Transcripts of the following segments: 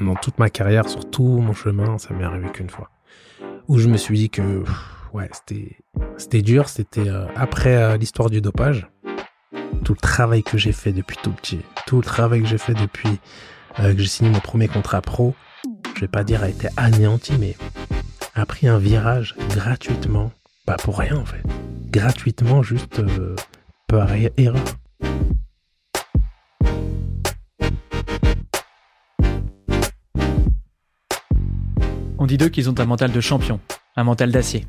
dans toute ma carrière, sur tout mon chemin, ça m'est arrivé qu'une fois. Où je me suis dit que, ouais, c'était, c'était dur. C'était euh, après euh, l'histoire du dopage. Tout le travail que j'ai fait depuis tout petit, tout le travail que j'ai fait depuis euh, que j'ai signé mon premier contrat pro, je vais pas dire a été anéanti, mais a pris un virage gratuitement. Pas pour rien en fait. Gratuitement, juste par erreur. On dit d'eux qu'ils ont un mental de champion, un mental d'acier.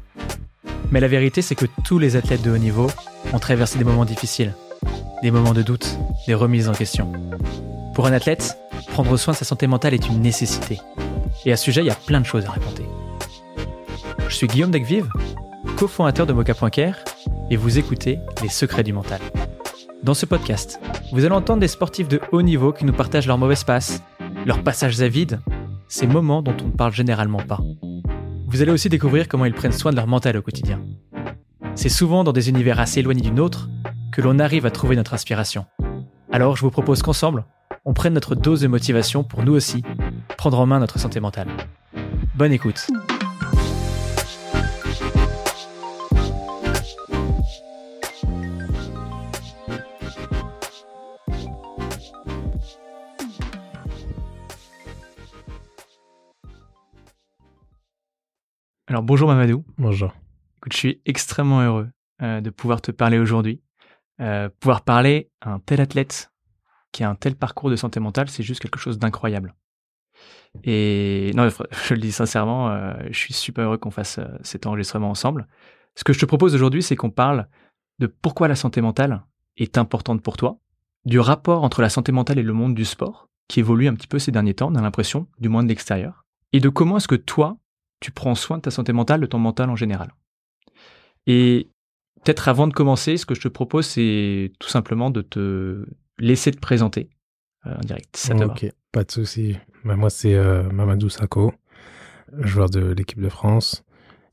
Mais la vérité, c'est que tous les athlètes de haut niveau ont traversé des moments difficiles, des moments de doute, des remises en question. Pour un athlète, prendre soin de sa santé mentale est une nécessité. Et à ce sujet, il y a plein de choses à raconter. Je suis Guillaume Degvive, cofondateur de Mocha.care, et vous écoutez Les Secrets du Mental. Dans ce podcast, vous allez entendre des sportifs de haut niveau qui nous partagent leurs mauvaises passes, leurs passages à vide ces moments dont on ne parle généralement pas. Vous allez aussi découvrir comment ils prennent soin de leur mental au quotidien. C'est souvent dans des univers assez éloignés du nôtre que l'on arrive à trouver notre inspiration. Alors je vous propose qu'ensemble, on prenne notre dose de motivation pour nous aussi prendre en main notre santé mentale. Bonne écoute. Alors bonjour Mamadou. Bonjour. Écoute, je suis extrêmement heureux euh, de pouvoir te parler aujourd'hui. Euh, pouvoir parler à un tel athlète qui a un tel parcours de santé mentale, c'est juste quelque chose d'incroyable. Et non, je le dis sincèrement, euh, je suis super heureux qu'on fasse cet enregistrement ensemble. Ce que je te propose aujourd'hui, c'est qu'on parle de pourquoi la santé mentale est importante pour toi, du rapport entre la santé mentale et le monde du sport, qui évolue un petit peu ces derniers temps, on a l'impression, du moins de l'extérieur, et de comment est-ce que toi, tu prends soin de ta santé mentale, de ton mental en général. Et peut-être avant de commencer, ce que je te propose, c'est tout simplement de te laisser te présenter euh, en direct. Ça te ok, pas de souci. Bah, moi, c'est euh, Mamadou Sakho, joueur de l'équipe de France,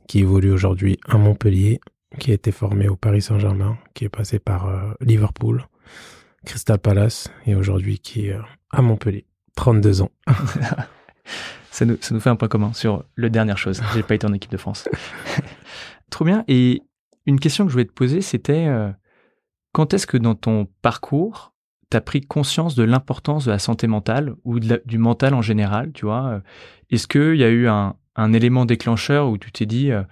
qui évolue aujourd'hui à Montpellier, qui a été formé au Paris Saint-Germain, qui est passé par euh, Liverpool, Crystal Palace, et aujourd'hui qui est à Montpellier. 32 ans. ça nous, fait un point commun sur le dernière chose. J'ai pas été en équipe de France. Trop bien. Et une question que je voulais te poser, c'était euh, quand est-ce que dans ton parcours, tu as pris conscience de l'importance de la santé mentale ou du mental en général, tu vois euh, Est-ce qu'il y a eu un, élément déclencheur où tu t'es dit, euh,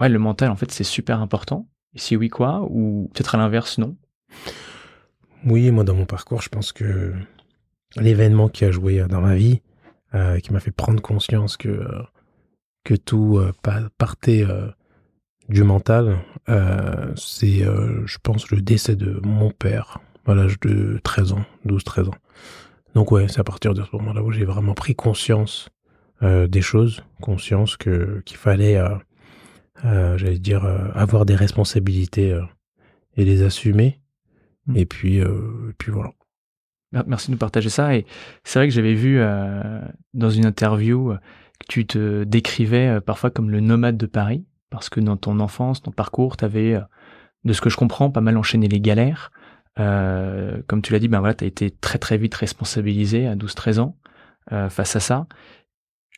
ouais, le mental, en fait, c'est super important Et si oui, quoi Ou peut-être à l'inverse, non? Oui, moi, dans mon parcours, je pense que l'événement qui a joué dans ma vie, euh, qui m'a fait prendre conscience que, euh, que tout euh, partait du mental. c'est, je pense, le décès de mon père à l'âge de 13 ans, 12-13 ans. Donc ouais, c'est à partir de ce moment-là où j'ai vraiment pris conscience des choses, conscience que qu'il fallait, j'allais dire, avoir des responsabilités et les assumer. Mmh. Et puis, et puis voilà. Merci de nous partager ça. Et c'est vrai que j'avais vu euh, dans une interview euh, que tu te décrivais euh, parfois comme le nomade de Paris, parce que dans ton enfance, ton parcours, tu avais, de ce que je comprends, pas mal enchaîné les galères. comme tu l'as dit, ben voilà, tu as été très très vite responsabilisé à 12-13 ans face à ça.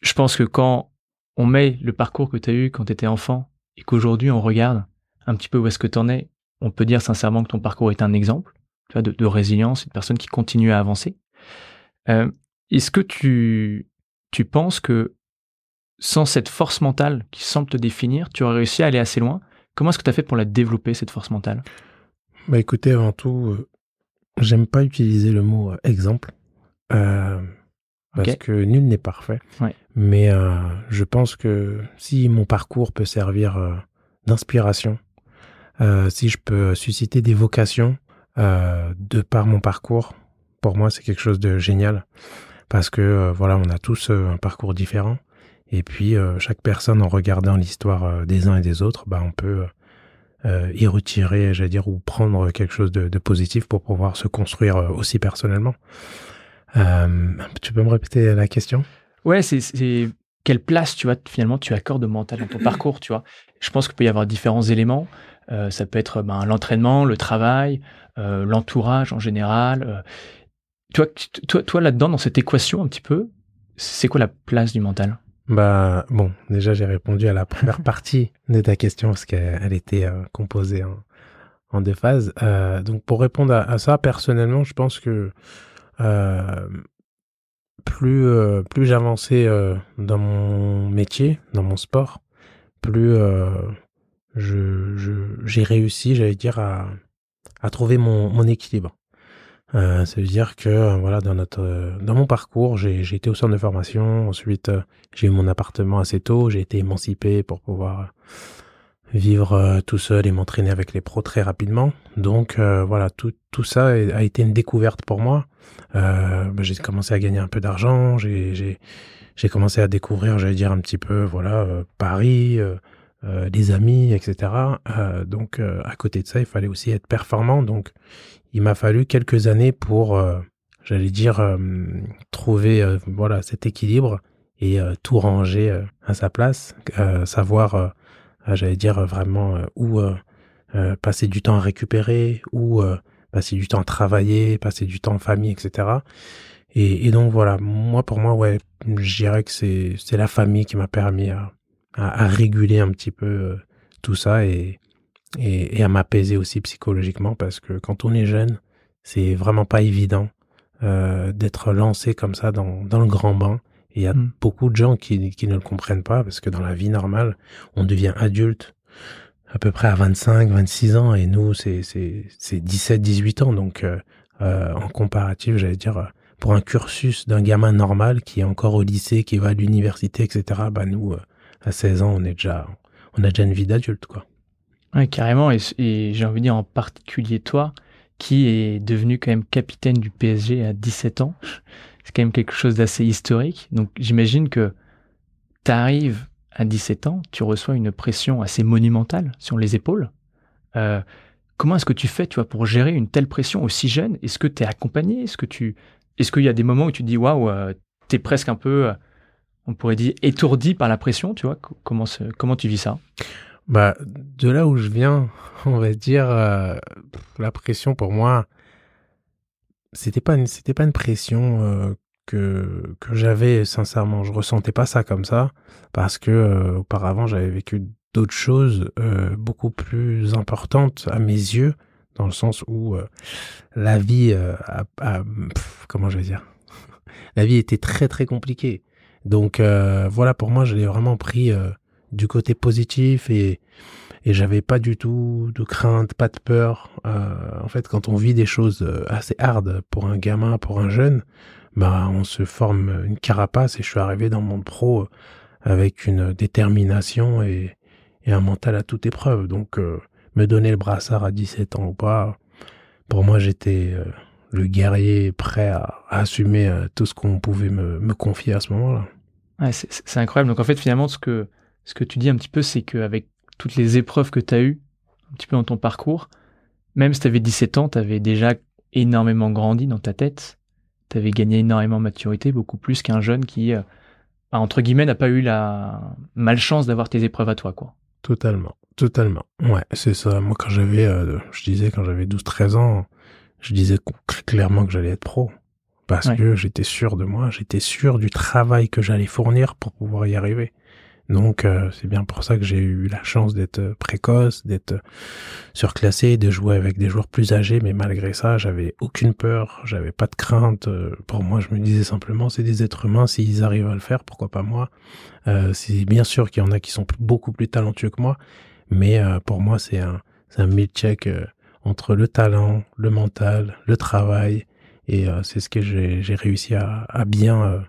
Je pense que quand on met le parcours que tu as eu quand tu étais enfant et qu'aujourd'hui on regarde un petit peu où est-ce que tu en es, on peut dire sincèrement que ton parcours est un exemple de, résilience, une personne qui continue à avancer. Euh, est-ce que tu, tu penses que sans cette force mentale qui semble te définir, tu aurais réussi à aller assez loin? Comment est-ce que tu as fait pour la développer, cette force mentale? Bah écoutez, avant tout, euh, j'aime pas utiliser le mot euh, exemple. parce que nul n'est parfait. Mais je pense que si mon parcours peut servir d'inspiration, si je peux susciter des vocations, euh, de par mon parcours, pour moi, c'est quelque chose de génial parce que euh, voilà, on a tous euh, un parcours différent et puis chaque personne, en regardant l'histoire des uns et des autres, bah, on peut y retirer, j'allais dire, ou prendre quelque chose de, positif pour pouvoir se construire aussi personnellement. tu peux me répéter la question? Ouais, c'est quelle place tu vois finalement tu accordes au mental dans ton parcours, tu vois? Je pense qu'il peut y avoir différents éléments. Ça peut être ben, l'entraînement, le travail, euh, l'entourage en général. Euh, toi, toi, toi là-dedans, dans cette équation un petit peu, c'est quoi la place du mental? Bah bon, déjà j'ai répondu à la première partie de ta question parce qu'elle était euh, composée en, deux phases. Euh, donc pour répondre à, ça, personnellement, je pense que euh, plus plus j'avançais dans mon métier, dans mon sport, plus je j'ai réussi, j'allais dire à à trouver mon, mon équilibre. Euh, ça veut dire que euh, voilà dans notre euh, dans mon parcours j'ai été au centre de formation. Ensuite euh, j'ai eu mon appartement assez tôt. J'ai été émancipé pour pouvoir vivre tout seul et m'entraîner avec les pros très rapidement. Donc voilà tout tout ça a été une découverte pour moi. Bah, j'ai commencé à gagner un peu d'argent. J'ai j'ai j'ai commencé à découvrir j'allais dire un petit peu voilà Paris des amis etc donc à côté de ça il fallait aussi être performant. Donc il m'a fallu quelques années pour, euh, j'allais dire, euh, trouver euh, voilà cet équilibre et tout ranger à sa place, savoir, j'allais dire vraiment où passer du temps à récupérer, où passer du temps à travailler, passer du temps en famille, etc. Et, et, donc voilà, moi pour moi, ouais, je dirais que c'est c'est la famille qui m'a permis à, à, réguler un petit peu tout ça et et, et à m'apaiser aussi psychologiquement parce que quand on est jeune, c'est vraiment pas évident euh, d'être lancé comme ça dans, dans le grand bain. Et il y a mm. beaucoup de gens qui, qui ne le comprennent pas parce que dans la vie normale, on devient adulte à peu près à 25, 26 ans et nous, c'est, c'est, c'est 17, 18 ans. Donc, euh, euh, en comparatif, j'allais dire, pour un cursus d'un gamin normal qui est encore au lycée, qui va à l'université, etc., bah nous, euh, à 16 ans, on est déjà, on a déjà une vie d'adulte, quoi. Carrément. Et, j'ai envie de dire en particulier toi, qui est devenu quand même capitaine du PSG à 17 ans. C'est quand même quelque chose d'assez historique. Donc j'imagine que tu arrives à 17 ans, tu reçois une pression assez monumentale sur les épaules. Euh, comment est-ce que tu fais, tu pour gérer une telle pression aussi jeune? Est-ce que tu es accompagné? Est-ce que tu, est-ce qu'il y a des moments où tu te dis waouh, euh, tu es presque un peu, euh, on pourrait dire étourdi par la pression, tu vois Comment comment tu vis ça? Bah, de là où je viens, on va dire, euh, la pression pour moi, c'était pas c'était pas une pression euh, que que j'avais sincèrement. Je ressentais pas ça comme ça parce que euh, auparavant j'avais vécu d'autres choses beaucoup plus importantes à mes yeux, dans le sens où la vie, comment je vais dire, la vie était très très compliquée. Donc voilà, pour moi, je l'ai vraiment pris du côté positif et, et j'avais pas du tout de crainte, pas de peur. Euh, en fait, quand on vit des choses euh, assez hard pour un gamin, pour un jeune, bah on se forme une carapace et je suis arrivé dans mon pro avec une détermination et, et un mental à toute épreuve. Donc euh, me donner le brassard à 17 ans ou pas, pour moi j'étais le guerrier prêt à, assumer tout ce qu'on pouvait me, me, confier à ce moment-là. Ouais, c'est incroyable. Donc en fait finalement ce que ce que tu dis un petit peu, c'est qu'avec toutes les épreuves que tu as eues, un petit peu dans ton parcours, même si tu avais 17 ans, tu avais déjà énormément grandi dans ta tête, tu avais gagné énormément de maturité, beaucoup plus qu'un jeune qui, euh, bah, entre guillemets, n'a pas eu la malchance d'avoir tes épreuves à toi, quoi. Totalement, totalement. Ouais, c'est ça. Moi, quand j'avais, euh, je disais, quand j'avais 12-13 ans, je disais clairement que j'allais être pro. Parce que j'étais sûr de moi, j'étais sûr du travail que j'allais fournir pour pouvoir y arriver. Donc euh, c'est bien pour ça que j'ai eu la chance d'être euh, précoce, d'être euh, surclassé, de jouer avec des joueurs plus âgés, mais malgré ça, j'avais aucune peur, j'avais pas de crainte. Pour moi, je me disais simplement, c'est des êtres humains, s'ils arrivent à le faire, pourquoi pas moi? C'est bien sûr qu'il y en a qui sont beaucoup plus talentueux que moi, mais pour moi, c'est un, un mid-check entre le talent, le mental, le travail, et c'est ce que j'ai réussi à, bien,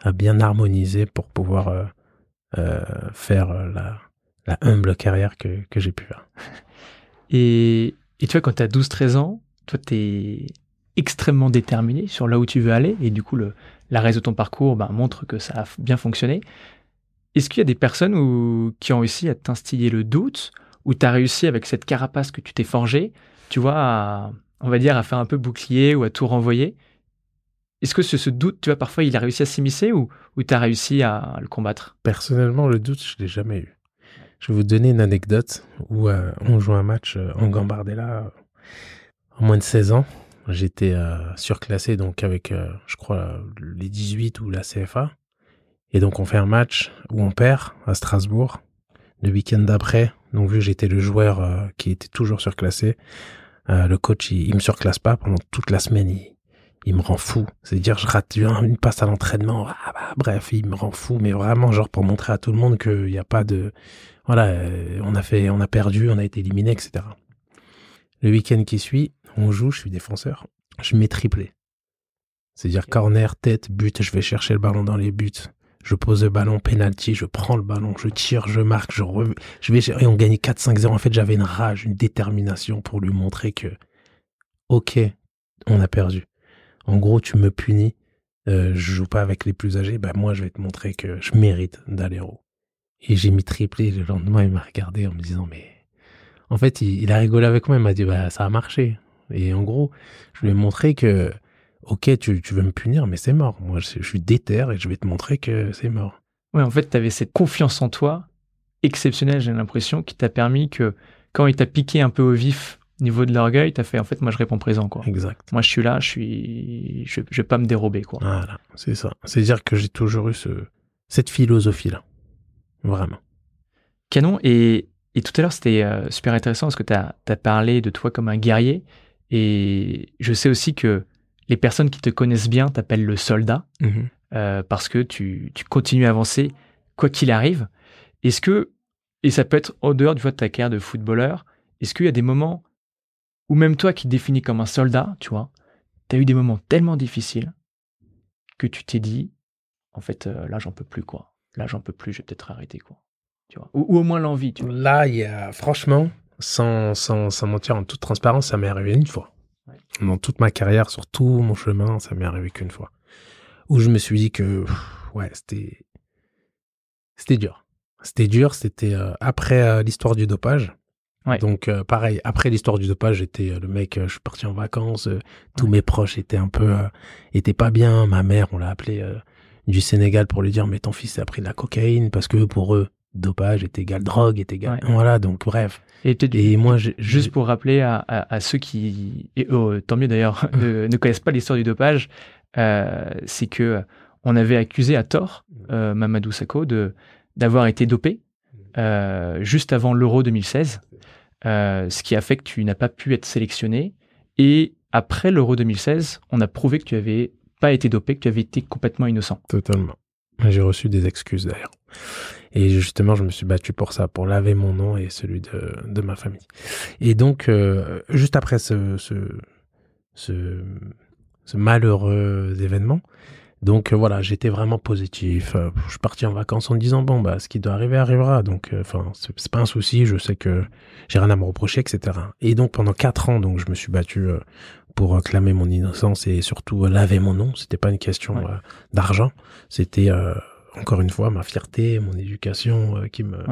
à bien harmoniser pour pouvoir euh, faire euh, la, humble carrière que, j'ai pu. Et, tu vois, quand tu as 12-13 ans, toi, tu es extrêmement déterminé sur là où tu veux aller, et du coup, la reste de ton parcours bah, montre que ça a bien fonctionné. Est-ce qu'il y a des personnes où, qui ont réussi à t'instiller le doute, ou tu as réussi avec cette carapace que tu t'es forgée, tu vois, on va dire, à faire un peu bouclier ou à tout renvoyer est-ce que ce, doute, tu vois, parfois il a réussi à s'immiscer ou, ou tu as réussi à, le combattre? Personnellement, le doute, je ne l'ai jamais eu. Je vais vous donner une anecdote où euh, on joue un match euh, en Gambardella en moins de 16 ans. J'étais euh, surclassé donc avec, je crois, les 18 ou la CFA. Et donc on fait un match où on perd à Strasbourg. Le week-end d'après, donc vu que j'étais le joueur euh, qui était toujours surclassé, euh, le coach il, me surclasse pas pendant toute la semaine. Il, il me rend fou. C'est-à-dire je rate une passe à l'entraînement. Ah bah, bref, il me rend fou, mais vraiment genre pour montrer à tout le monde qu'il n'y a pas de voilà, euh, on a fait, on a perdu, on a été éliminé, etc. Le week-end qui suit, on joue, je suis défenseur, je mets triplé. C'est-à-dire corner, tête, but, je vais chercher le ballon dans les buts. Je pose le ballon, penalty, je prends le ballon, je tire, je marque, je vais et on gagnait 4-5-0. En fait, j'avais une rage, une détermination pour lui montrer que, ok, on a perdu. En gros, tu me punis, euh, je joue pas avec les plus âgés, bah moi je vais te montrer que je mérite d'aller haut. Et j'ai mis triplé. Le lendemain, il m'a regardé en me disant, mais en fait, il, a rigolé avec moi. Il m'a dit, bah ça a marché. Et en gros, je lui ai montré que ok, tu, veux me punir, mais c'est mort. Moi, je, suis déter et je vais te montrer que c'est mort. Ouais, en fait, tu avais cette confiance en toi exceptionnelle, j'ai l'impression, qui t'a permis que quand il t'a piqué un peu au vif au niveau de l'orgueil, t'as fait en fait, moi, je réponds présent, quoi. Exact. Moi, je suis là, je suis, je, vais pas me dérober, quoi. Voilà, c'est ça. C'est-à-dire que j'ai toujours eu ce, cette philosophie-là. Vraiment. Canon. Et, et tout à l'heure, c'était euh, super intéressant parce que tu as, as parlé de toi comme un guerrier. Et je sais aussi que les personnes qui te connaissent bien t'appellent le soldat mhm. euh, parce que tu, continues à avancer quoi qu'il arrive. Est-ce que, et ça peut être au dehors du de ta carrière de footballeur, est-ce qu'il y a des moments où même toi qui te définis comme un soldat, tu vois, tu as eu des moments tellement difficiles que tu t'es dit, en fait, euh, là, j'en peux plus, quoi. Là, j'en peux plus, je vais peut-être arrêter, quoi. Tu vois. Ou, au moins l'envie, tu vois. Là, il y a, franchement, sans, sans, sans mentir en toute transparence, ça m'est arrivé une fois. Dans toute ma carrière, sur tout mon chemin, ça m'est arrivé qu'une fois. Où je me suis dit que, ouais, c'était, c'était dur. C'était dur, c'était euh, après euh, l'histoire du dopage. Donc euh, pareil, après l'histoire du dopage, j'étais le mec, je suis parti en vacances, tous mes proches étaient un peu, étaient pas bien. Ma mère, on l'a appelé du Sénégal pour lui dire mais ton fils a pris de la cocaïne parce que pour eux, dopage est égal drogue est égal. Voilà, donc bref. Et, moi, juste pour rappeler à, ceux qui, et oh, tant mieux d'ailleurs, ne, connaissent pas l'histoire du dopage, euh, c'est que on avait accusé à tort euh, Mamadou Sakho de d'avoir été dopé euh, juste avant l'Euro 2016, ce qui a fait que tu n'as pas pu être sélectionné. Et après l'Euro 2016, on a prouvé que tu avais pas été dopé, que tu avais été complètement innocent. Totalement. J'ai reçu des excuses d'ailleurs. Et justement, je me suis battu pour ça, pour laver mon nom et celui de, de ma famille. Et donc, euh, juste après ce, ce, ce, ce, malheureux événement, donc euh, voilà, j'étais vraiment positif. Euh, je suis parti en vacances en me disant bon bah ce qui doit arriver arrivera. Donc enfin c'est pas un souci. Je sais que j'ai rien à me reprocher, etc. Et donc pendant quatre ans, donc je me suis battu pour clamer mon innocence et surtout laver mon nom. C'était pas une question d'argent. C'était encore une fois, ma fierté, mon éducation euh, qui me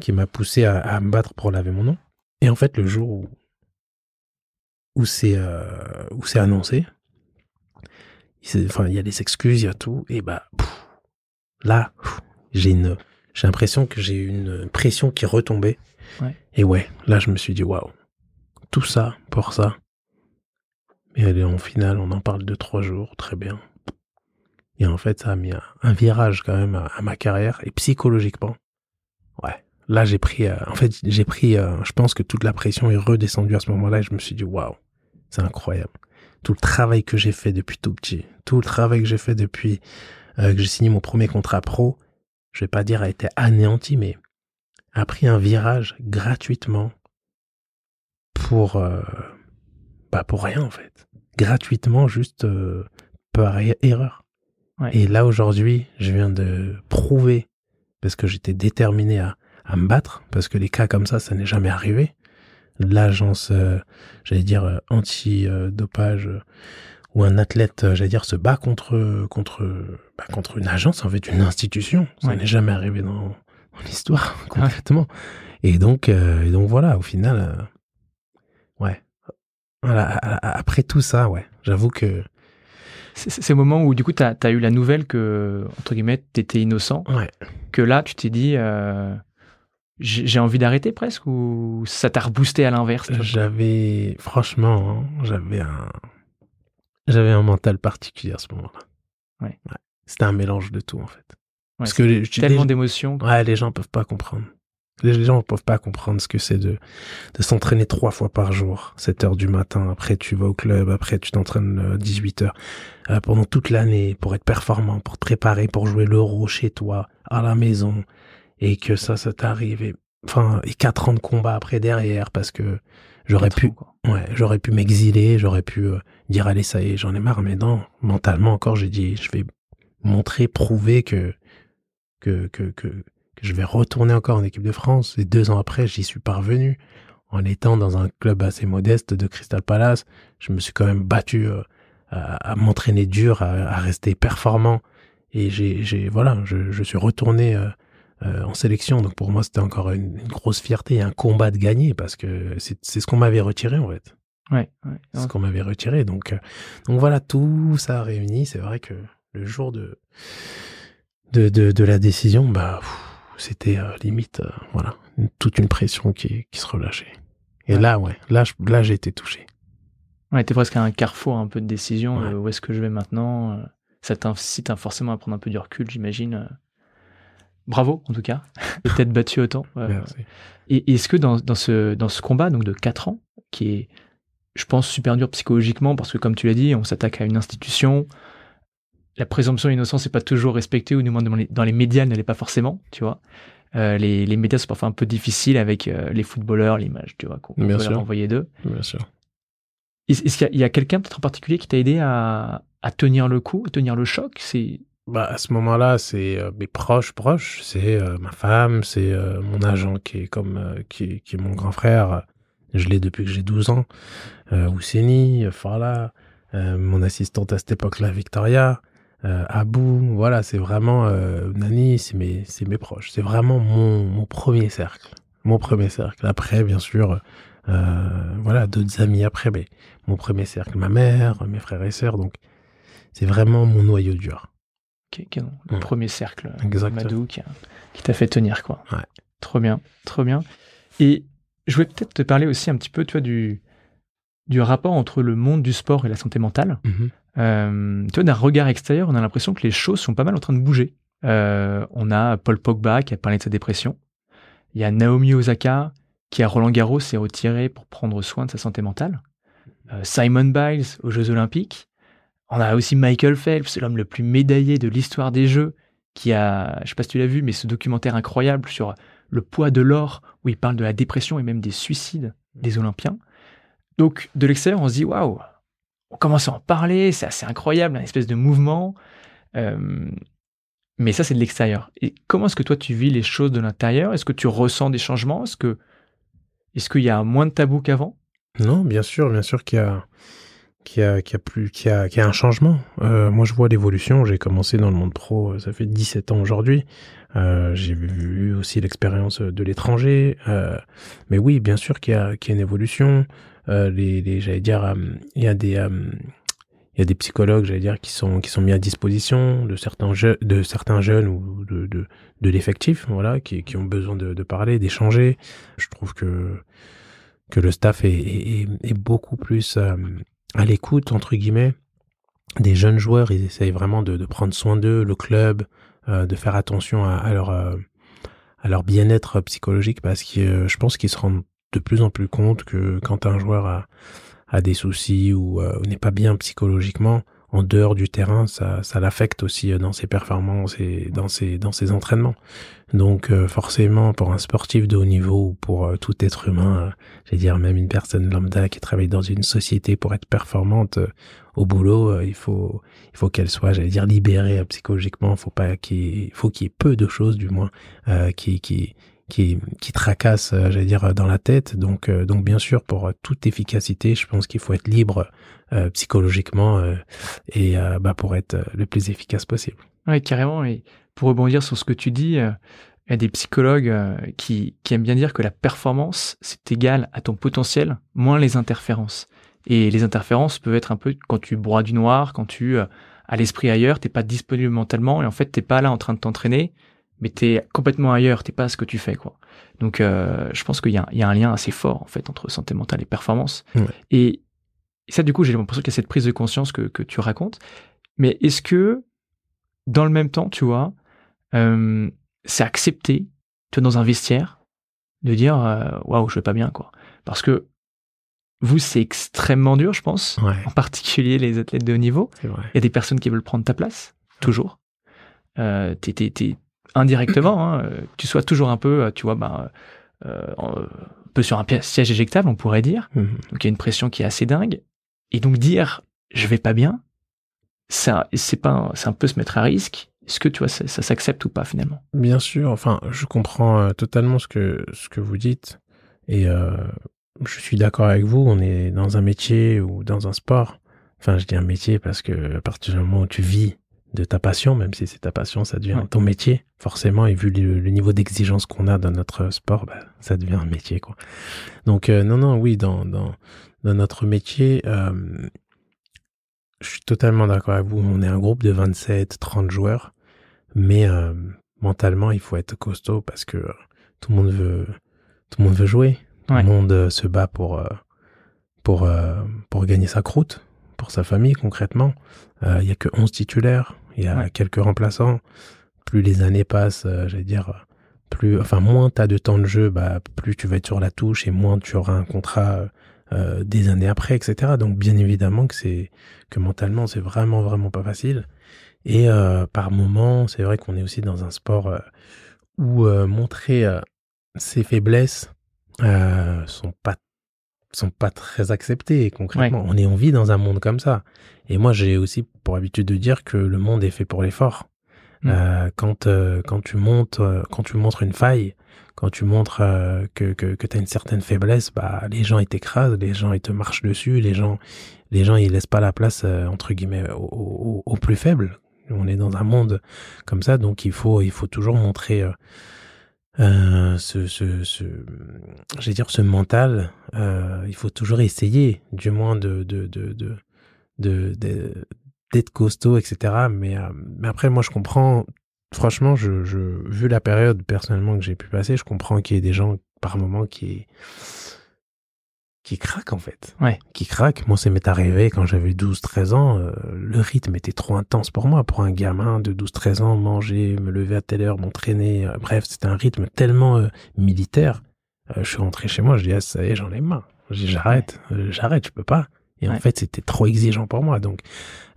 qui m'a poussé à, me battre pour laver mon nom. Et en fait, le jour où où c'est euh, où c'est annoncé, enfin il y a des excuses, il y a tout, et bah là j'ai une j'ai l'impression que j'ai une pression qui retombait. Et ouais, là je me suis dit waouh, tout ça pour ça. Et en finale, on en parle de trois jours, très bien. Et en fait, ça a mis un, virage quand même à, ma carrière et psychologiquement. Ouais. Là, j'ai pris, euh, en fait, j'ai pris, euh, je pense que toute la pression est redescendue à ce moment-là et je me suis dit, waouh, c'est incroyable. Tout le travail que j'ai fait depuis tout petit, tout le travail que j'ai fait depuis euh, que j'ai signé mon premier contrat pro, je vais pas dire a été anéanti, mais a pris un virage gratuitement pour, bah pour rien en fait. Gratuitement, juste par erreur. Et là, aujourd'hui, je viens de prouver, parce que j'étais déterminé à, à, me battre, parce que les cas comme ça, ça n'est jamais arrivé. L'agence, euh, j'allais dire, euh, anti-dopage, euh, où un athlète, j'allais dire, se bat contre, contre, bah, contre une agence, en fait, une institution. Ça n'est jamais arrivé dans, dans l'histoire, complètement. Et donc, et donc voilà, au final, ouais. Voilà, après tout ça, ouais, j'avoue que ces moments où du coup tu as, eu la nouvelle que, entre guillemets, tu étais innocent, que là tu t'es dit, euh, j'ai envie d'arrêter presque, ou ça t'a reboosté à l'inverse J'avais, franchement, hein, j'avais un, j'avais un mental particulier à ce moment-là. Ouais. C'était un mélange de tout en fait. Parce que tellement d'émotions. Ouais, les gens peuvent pas comprendre. Les gens ne peuvent pas comprendre ce que c'est de, de s'entraîner trois fois par jour, 7 heures du matin, après tu vas au club, après tu t'entraînes 18 euh, heures, euh, pendant toute l'année, pour être performant, pour te préparer, pour jouer l'euro chez toi, à la maison, et que ça, ça t'arrive, et, enfin, et quatre ans de combat après derrière, parce que j'aurais pu, ouais, j'aurais pu m'exiler, j'aurais pu euh, dire, allez, ça y est, j'en ai marre, mais non, mentalement encore, j'ai dit, je vais montrer, prouver que, que, que, que, je vais retourner encore en équipe de France. Et deux ans après, j'y suis parvenu. En étant dans un club assez modeste de Crystal Palace, je me suis quand même battu euh, à, m'entraîner dur, à, rester performant. Et j'ai, voilà, je, suis retourné euh, euh, en sélection. Donc pour moi, c'était encore une, grosse fierté et un combat de gagner parce que c'est, ce qu'on m'avait retiré en fait. Ouais, c'est ce qu'on m'avait retiré. Donc, donc voilà, tout ça réuni. C'est vrai que le jour de, de, de, la décision, bah, c'était euh, limite, euh, voilà, toute une pression qui, qui se relâchait. Et là, ouais, là, là, j'ai été touché. Ouais, t'es presque à un carrefour un peu de décision. Euh, où est-ce que je vais maintenant Ça t'incite forcément à prendre un peu du recul, j'imagine. Bravo, en tout cas, peut-être battu autant. Et est-ce que dans, dans, ce, dans ce combat donc de 4 ans, qui est, je pense, super dur psychologiquement, parce que comme tu l'as dit, on s'attaque à une institution, la présomption d'innocence n'est pas toujours respectée, ou du moins dans les, dans les médias, elle ne l'est pas forcément, tu vois. Euh, les, les, médias sont parfois un peu difficiles avec euh, les footballeurs, l'image, tu vois, qu'on peut leur envoyer d'eux. Bien sûr. Est-ce qu'il y a, quelqu'un peut-être en particulier qui t'a aidé à, à, tenir le coup, à tenir le choc? C'est bah, à ce moment-là, c'est euh, mes proches proches, c'est ma femme, c'est mon agent qui est comme qui, qui, est mon grand frère. Je l'ai depuis que j'ai 12 ans. Ousseni, Farla, mon assistante à cette époque-là, Victoria euh, Abou, voilà, c'est vraiment euh, Nani, c'est mes, c'est mes proches. C'est vraiment mon, mon premier cercle, mon premier cercle. Après, bien sûr, euh, voilà, d'autres amis après, mais mon premier cercle, ma mère, mes frères et sœurs. Donc, c'est vraiment mon noyau dur. le premier cercle, Madou, qui, qui t'a fait tenir, quoi. Ouais. Trop bien, trop bien. Et je voulais peut-être te parler aussi un petit peu, toi, du, du rapport entre le monde du sport et la santé mentale. Mm-hmm. Euh, tu vois, d'un regard extérieur, on a l'impression que les choses sont pas mal en train de bouger. Euh, on a Paul Pogba qui a parlé de sa dépression. Il y a Naomi Osaka qui, à Roland Garros, s'est retiré pour prendre soin de sa santé mentale. Euh, Simon Biles aux Jeux Olympiques. On a aussi Michael Phelps, l'homme le plus médaillé de l'histoire des Jeux, qui a, je sais pas si tu l'as vu, mais ce documentaire incroyable sur le poids de l'or, où il parle de la dépression et même des suicides des Olympiens. Donc, de l'extérieur, on se dit, waouh, on commence à en parler, c'est assez incroyable, un espèce de mouvement. Euh, mais ça, c'est de l'extérieur. Et comment est-ce que toi, tu vis les choses de l'intérieur? Est-ce que tu ressens des changements? Est-ce que est-ce qu'il y a moins de tabous qu'avant? Non, bien sûr, bien sûr qu'il y a qu'il y a, qu'il y a plus qu'il y a, qu'il y a un changement. Euh, moi, je vois l'évolution. J'ai commencé dans le monde pro, euh, ça fait 17 ans aujourd'hui. j'ai vu aussi l'expérience de l'étranger. mais oui, bien sûr qu'il y a, qu'il y a une évolution. Euh, les, les j'allais dire, euh, il y a des euh, il y a des psychologues, j'allais dire, qui sont qui sont mis à disposition de certains jeunes, de certains jeunes ou de de, de l'effectif, voilà, qui qui ont besoin de, de parler, d'échanger. Je trouve que que le staff est est, est beaucoup plus à l'écoute entre guillemets des jeunes joueurs. Ils essayent vraiment de, de prendre soin d'eux, le club, de faire attention à leur à leur bien-être psychologique parce que je pense qu'ils se rendent de plus en plus compte que quand un joueur a, a des soucis ou euh, n'est pas bien psychologiquement, en dehors du terrain, ça, ça l'affecte aussi euh, dans ses performances et dans ses, dans ses entraînements. Donc euh, forcément, pour un sportif de haut niveau ou pour tout être humain, je dire même une personne lambda qui travaille dans une société pour être performante au boulot, il faut il faut qu'elle soit, j'allais dire, libérée psychologiquement. Faut pas qu'il faut qu'il y ait peu de choses du moins qui qui qui, qui tracasse, euh, j'allais dire, dans la tête. Donc, euh, donc bien sûr, pour toute efficacité, je pense qu'il faut être libre euh, psychologiquement et bah, pour être le plus efficace possible. Oui, carrément. Et pour rebondir sur ce que tu dis, il y a des psychologues qui, qui aiment bien dire que la performance, c'est égal à ton potentiel, moins les interférences. Et les interférences peuvent être un peu quand tu broies du noir, quand tu as l'esprit ailleurs, t'es pas disponible mentalement et en fait t'es pas là en train de t'entraîner, mais t'es complètement ailleurs, t'es pas ce que tu fais, quoi. Donc, euh, je pense qu'il y, y, a un lien assez fort, en fait, entre santé mentale et performance. Et, ça, du coup, j'ai l'impression qu'il y a cette prise de conscience que, que tu racontes. Mais est-ce que, dans le même temps, tu vois, c'est accepter, tu es dans un vestiaire, de dire waouh, je vais pas bien quoi. Parce que vous, c'est extrêmement dur, je pense. En particulier les athlètes de haut niveau. Il y a des personnes qui veulent prendre ta place, toujours. Euh, t'es, indirectement, hein, tu sois toujours un peu, tu vois, bah, euh, un peu sur un siège éjectable, on pourrait dire. Mhm. Donc il y a une pression qui est assez dingue. Et donc dire je vais pas bien, ça, c'est pas, c'est un peu se mettre à risque. Est-ce que tu vois, ça, s'accepte ou pas finalement? Bien sûr. Enfin, je comprends euh, totalement ce que ce que vous dites et euh, je suis d'accord avec vous. On est dans un métier ou dans un sport. Enfin, je dis un métier parce que à partir du moment où tu vis de ta passion, même si c'est ta passion, ça devient ton métier, forcément, et vu le, niveau d'exigence qu'on a dans notre sport, bah, ça devient un métier, quoi. Donc, euh, non, non, oui, dans, dans, dans notre métier, euh, je suis totalement d'accord avec vous, on est un groupe de 27, 30 joueurs, mais euh, mentalement, il faut être costaud parce que tout le monde veut, tout le monde veut jouer, tout le monde se bat pour, pour, pour gagner sa croûte, pour sa famille, concrètement. Il y a que 11 titulaires, il y a quelques remplaçants. Plus les années passent, euh, j'allais dire, plus, enfin, moins tu as de temps de jeu, bah, plus tu vas être sur la touche et moins tu auras un contrat euh, des années après, etc. Donc, bien évidemment que c'est que mentalement, c'est vraiment, vraiment pas facile. Et euh, par moment, c'est vrai qu'on est aussi dans un sport où montrer ses faiblesses sont pas sont pas très acceptés concrètement. On est en vie dans un monde comme ça. Et moi, j'ai aussi pour habitude de dire que le monde est fait pour l'effort. Mm. Euh, quand euh, quand tu montes, euh, quand tu montres une faille, quand tu montres que que, que tu as une certaine faiblesse, bah les gens ils t'écrasent, les gens ils te marchent dessus, les gens les gens ils laissent pas la place entre guillemets aux, aux, plus faibles. On est dans un monde comme ça, donc il faut il faut toujours montrer euh, ce, ce, ce dire ce mental, euh, il faut toujours essayer, du moins de de de de, de, d'être costaud, etc. Mais euh, mais après, moi, je comprends. Franchement, je, je vu la période personnellement que j'ai pu passer, je comprends qu'il y ait des gens par moment qui qui craque en fait. Ouais. Qui craque. Moi, ça m'est arrivé quand j'avais 12-13 ans. Euh, le rythme était trop intense pour moi. Pour un gamin de 12-13 ans, manger, me lever à telle heure, m'entraîner. Euh, bref, c'était un rythme tellement euh, militaire. je suis rentré chez moi, je dis, ah, ça y est, j'en ai marre. J'arrête, j'arrête, je peux pas. Et en fait, c'était trop exigeant pour moi. Donc,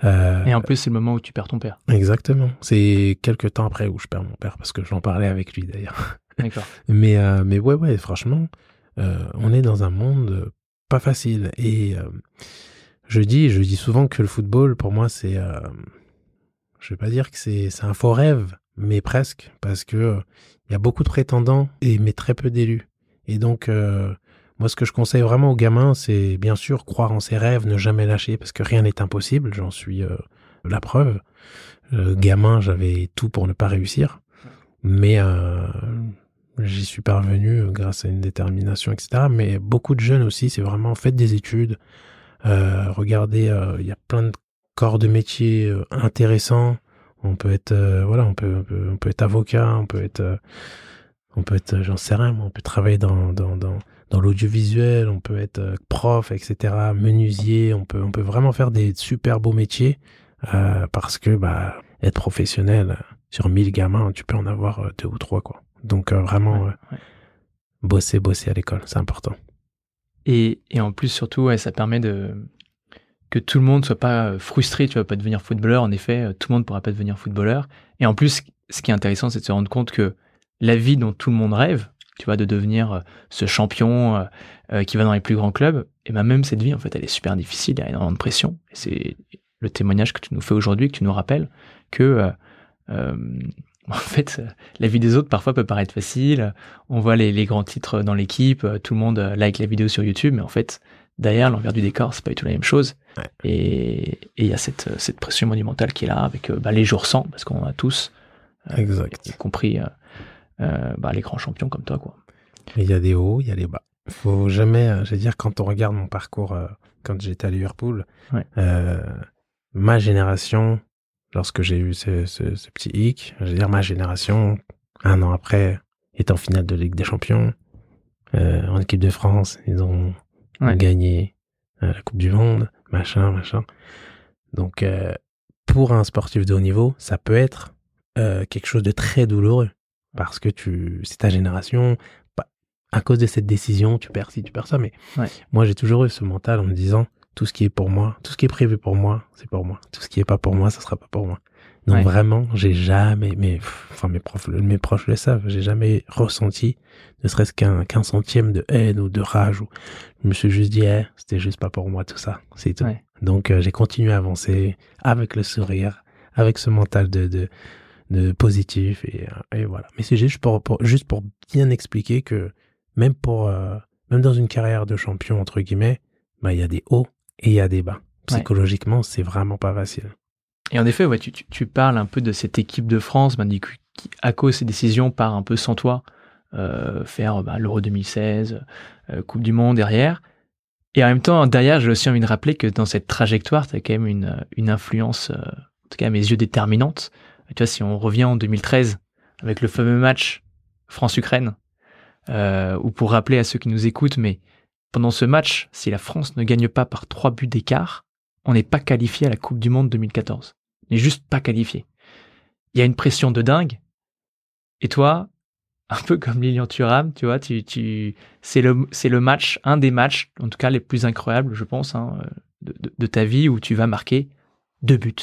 et en plus, c'est le moment où tu perds ton père. Exactement. C'est quelques temps après où je perds mon père parce que j'en parlais avec lui d'ailleurs. D'accord. mais, mais ouais, ouais, franchement, on est dans un monde pas facile. Et euh, je dis, je dis souvent que le football, pour moi, c'est, euh, je vais pas dire que c'est, c'est un faux rêve, mais presque, parce que il y a beaucoup de prétendants et mais très peu d'élus. Et donc, euh, moi, ce que je conseille vraiment aux gamins, c'est bien sûr croire en ses rêves, ne jamais lâcher, parce que rien n'est impossible. J'en suis la preuve. gamin, j'avais tout pour ne pas réussir, mais J'y suis parvenu euh, grâce à une détermination, etc. Mais beaucoup de jeunes aussi, c'est vraiment faites des études. Euh, regardez, euh, il y a plein de corps de métiers euh, intéressants. On peut être, voilà, on peut, on peut, être avocat, on peut être, on peut être, j'en sais rien, on peut travailler dans, dans, dans, dans l'audiovisuel, on peut être prof, etc. Menuisier, on peut, on peut vraiment faire des super beaux métiers parce que, bah, être professionnel sur 1000 gamins, tu peux en avoir deux ou trois, quoi. Donc euh, vraiment, euh, bosser, bosser à l'école, c'est important. Et, et, en plus, surtout, ça permet de que tout le monde soit pas euh, frustré, tu vas pas devenir footballeur, en effet, tout le monde pourra pas devenir footballeur. Et en plus, ce qui est intéressant, c'est de se rendre compte que la vie dont tout le monde rêve, tu vois, de devenir ce champion qui va dans les plus grands clubs, et ben même cette vie, en fait, elle est super difficile, il y a énormément de pression. Et c'est le témoignage que tu nous fais aujourd'hui, que tu nous rappelles, que en fait, la vie des autres parfois peut paraître facile. On voit les, grands titres dans l'équipe, tout le monde like la vidéo sur YouTube, mais en fait, derrière l'envers du décor, c'est pas du tout la même chose. Et il y a cette, cette pression monumentale qui est là avec bah, les jours sans, parce qu'on a tous, euh, exact. y compris euh, euh, bah, les grands champions comme toi, quoi. Il y a des hauts, il y a des bas. Faut jamais, je veux dire, quand on regarde mon parcours quand j'étais à Liverpool, ma génération, lorsque j'ai eu ce, ce, petit hic, je veux dire, ma génération, un an après, est en finale de Ligue des Champions, euh, en équipe de France, ils ont gagné euh, la Coupe du Monde, machin, machin. Donc, euh, pour un sportif de haut niveau, ça peut être quelque chose de très douloureux parce que tu, c'est ta génération. À cause de cette décision, tu perds ci, tu perds ça. Mais moi, j'ai toujours eu ce mental en me disant tout ce qui est pour moi, tout ce qui est prévu pour moi, c'est pour moi. Tout ce qui est pas pour moi, ça sera pas pour moi. Donc vraiment, j'ai jamais, mais enfin mes profs, mes proches le savent, j'ai jamais ressenti, ne serait-ce qu'un qu'un centième de haine ou de rage. Ou je me suis juste dit, eh, c'était juste pas pour moi tout ça, c'est tout. Donc euh, j'ai continué à avancer avec le sourire, avec ce mental de de, de positif et, et voilà. Mais c'est juste pour, juste pour bien expliquer que même pour euh, même dans une carrière de champion entre guillemets, bah il y a des hauts et il y a des bas. Psychologiquement, c'est vraiment pas facile. Et en effet, ouais, tu, tu, parles un peu de cette équipe de France ben, qui, à cause de ses décisions, part un peu sans toi euh, faire bah, l'Euro 2016, euh, Coupe du Monde derrière. Et en même temps, derrière, j'ai aussi envie de rappeler que dans cette trajectoire, tu as quand même une, une influence, euh, en tout cas à mes yeux, déterminante. Tu vois, si on revient en 2013 avec le fameux match France-Ukraine, ou pour rappeler à ceux qui nous écoutent, mais pendant ce match, si la France ne gagne pas par trois buts d'écart, on n'est pas qualifié à la Coupe du Monde 2014. On n'est juste pas qualifié. Il y a une pression de dingue. Et toi, un peu comme Lilian Thuram, tu vois, tu, tu, c'est le, c'est le match, un des matchs, en tout cas les plus incroyables, je pense, hein, de, ta vie où tu vas marquer deux buts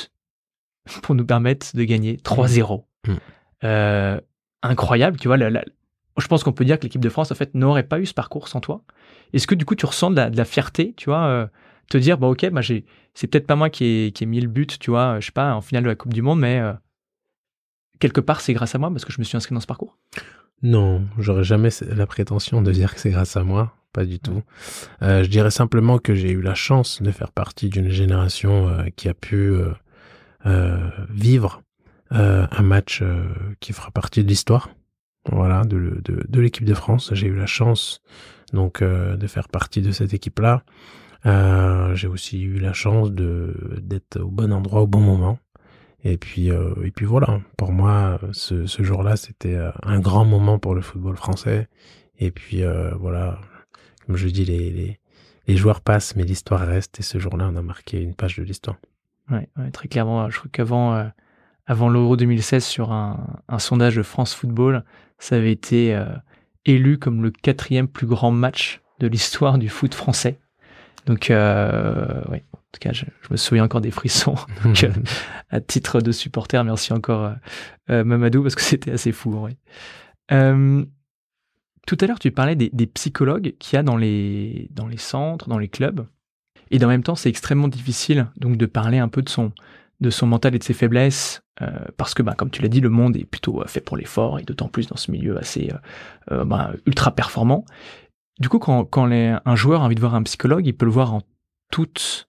pour nous permettre de gagner 3-0. Mmh. Mmh. Euh, incroyable, tu vois. Je pense qu'on peut dire que l'équipe de France, n'aurait pas eu ce parcours sans toi. Est-ce que du coup, tu ressens de la, fierté, tu vois, euh, te dire, bah ok, bah, c'est peut-être pas moi qui ai, mis le but, tu vois, je sais pas, en finale de la Coupe du Monde, mais euh, quelque part, c'est grâce à moi parce que je me suis inscrit dans ce parcours? Non, j'aurais jamais la prétention de dire que c'est grâce à moi, pas du tout. Euh, je dirais simplement que j'ai eu la chance de faire partie d'une génération euh, qui a pu vivre un match qui fera partie de l'histoire, voilà, de, de, de l'équipe de France. J'ai eu la chance donc de faire partie de cette équipe-là. Euh, j'ai aussi eu la chance de d'être au bon endroit au bon moment. Et puis euh, et puis voilà. Pour moi, ce, ce jour-là, c'était euh, un grand moment pour le football français. Et puis voilà, comme je dis, les, les les joueurs passent, mais l'histoire reste. Et ce jour-là, on a marqué une page de l'histoire. Ouais, ouais, très clairement. Je crois qu'avant avant l'Euro 2016, sur un, un, sondage de France Football, ça avait été élu comme le quatrième plus grand match de l'histoire du foot français. Donc, euh, oui, en tout cas, je, me souviens encore des frissons. Donc, euh, à titre de supporter, merci encore euh, euh Mamadou parce que c'était assez fou. Euh, tout à l'heure, tu parlais des, psychologues qu'il y a dans les, dans centres, dans les clubs. Et en même temps, c'est extrêmement difficile donc de parler un peu de son, de son mental et de ses faiblesses, euh, parce que, bah, comme tu l'as dit, le monde est plutôt fait pour l'effort, et d'autant plus dans ce milieu assez euh, bah, ultra performant. Du coup, quand, un joueur a envie de voir un psychologue, il peut le voir en toute